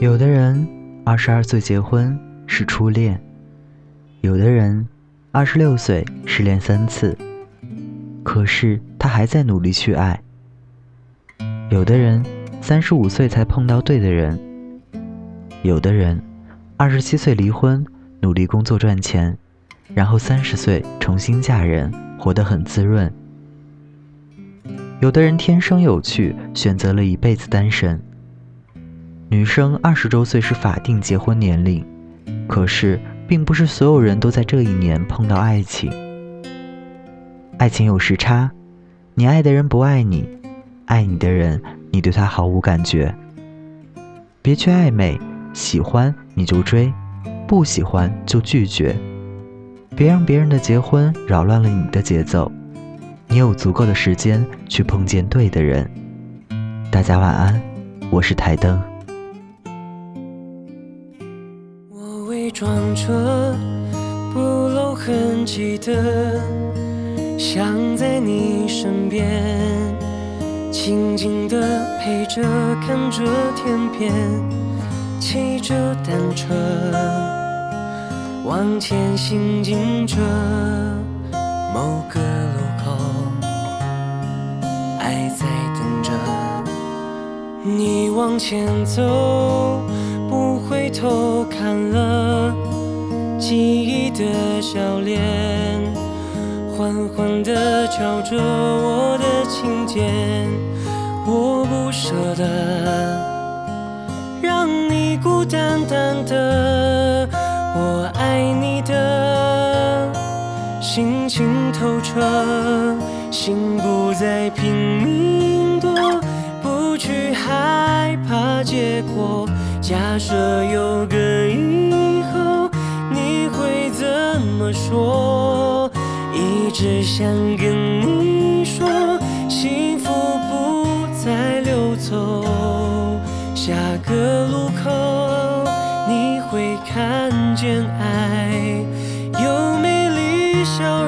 有的人二十二岁结婚是初恋，有的人二十六岁失恋三次，可是他还在努力去爱。有的人三十五岁才碰到对的人，有的人二十七岁离婚，努力工作赚钱，然后三十岁重新嫁人，活得很滋润。有的人天生有趣，选择了一辈子单身。女生二十周岁是法定结婚年龄，可是并不是所有人都在这一年碰到爱情。爱情有时差，你爱的人不爱你，爱你的人你对他毫无感觉。别去暧昧，喜欢你就追，不喜欢就拒绝。别让别人的结婚扰乱了你的节奏，你有足够的时间去碰见对的人。大家晚安，我是台灯。装着不露痕迹的，想在你身边，静静的陪着，看着天边，骑着单车，往前行进着某个路口，爱在等着你往前走。不会回头看了记忆的笑脸，缓缓地敲着我的琴键，我不舍得让你孤单单的，我爱你的心情透彻，心不再拼命躲，去害怕结果。假设有个以后，你会怎么说？一直想跟你说，幸福不再溜走。下个路口，你会看见爱有美丽笑容。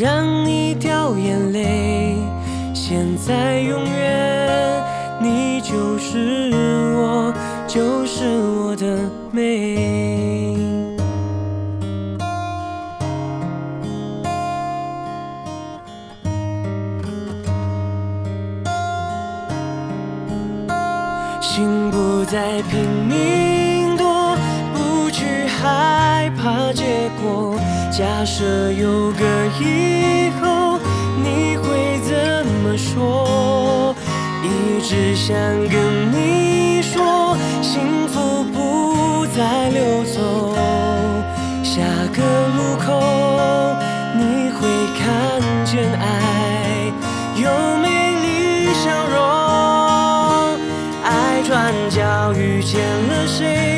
让你掉眼泪。现在永远，你就是我，就是我的美。心不再拼命，害怕结果。假设有个以后，你会怎么？说，一直想跟你说，幸福不再溜走。下个路口，你会看见爱有美丽笑容。爱转角遇见了谁？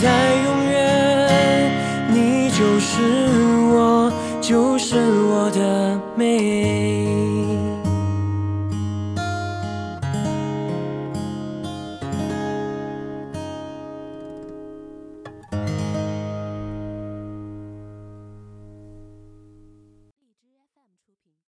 在永远，你就是我，就是我的美。